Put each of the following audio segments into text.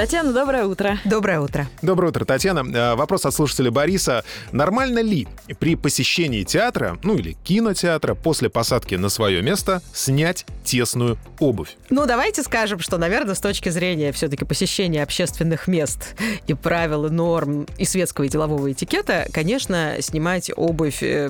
Татьяна, доброе утро. Доброе утро. Доброе утро, Татьяна. Э, Вопрос от слушателя Бориса. Нормально ли при посещении театра, ну или кинотеатра, после посадки на свое место снять тесную обувь? Ну, давайте скажем, что, наверное, с точки зрения все-таки посещения общественных мест и правил, и норм, и светского и делового этикета, конечно, снимать обувь э,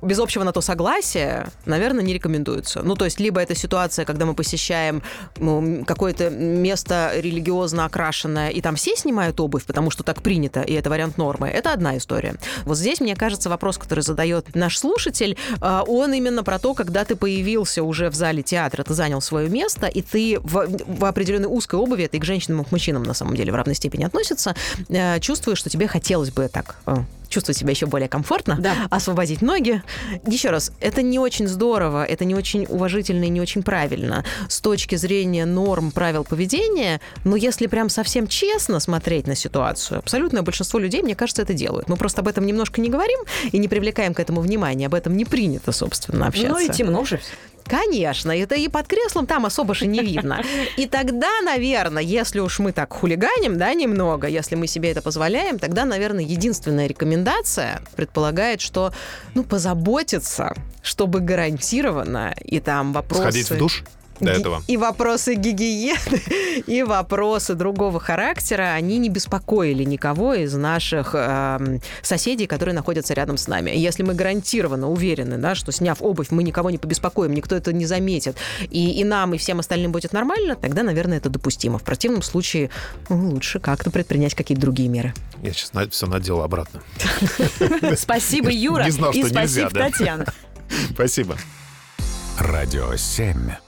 без общего на то согласия, наверное, не рекомендуется. Ну, то есть, либо это ситуация, когда мы посещаем ну, какое-то место религиозно окрашенное, и там все снимают обувь, потому что так принято, и это вариант нормы. Это одна история. Вот здесь, мне кажется, вопрос, который задает наш слушатель, э, он именно про то, когда ты появился уже в зале театра, ты занял свое место, и ты в, в определенной узкой обуви, это и к женщинам, и к мужчинам, на самом деле, в равной степени относится, э, чувствуешь, что тебе хотелось бы так э, чувствовать себя еще более комфортно, Да. освободить ноги. Еще раз, это не очень здорово, это не очень уважительно и не очень правильно с точки зрения норм правил поведения, но если прям совсем честно смотреть на ситуацию, абсолютное большинство людей, мне кажется, это делают. Мы просто об этом немножко не говорим и не привлекаем к этому внимания, об этом не принято, собственно, общаться. Ну и темно же. Конечно, это и под креслом там особо же не видно. И тогда, наверное, если уж мы так хулиганим, да, немного, если мы себе это позволяем, тогда, наверное, единственная рекомендация предполагает, что, ну, позаботиться, чтобы гарантированно, и там вопросы... Сходить в душ до этого? И вопросы гигиены, и вопросы другого характера, они не беспокоили никого из наших эм, соседей, которые находятся рядом с нами. И Если мы гарантированно уверены, да, что сняв обувь, мы никого не побеспокоим, никто это не заметит, и, и нам, и всем остальным будет нормально, тогда, наверное, это допустимо. В противном случае ну, лучше как-то предпринять какие-то другие меры. Я сейчас все надел обратно. Спасибо, Юра. Не знал, и что нельзя, спасибо, да. Татьяна. Спасибо. Радио 7.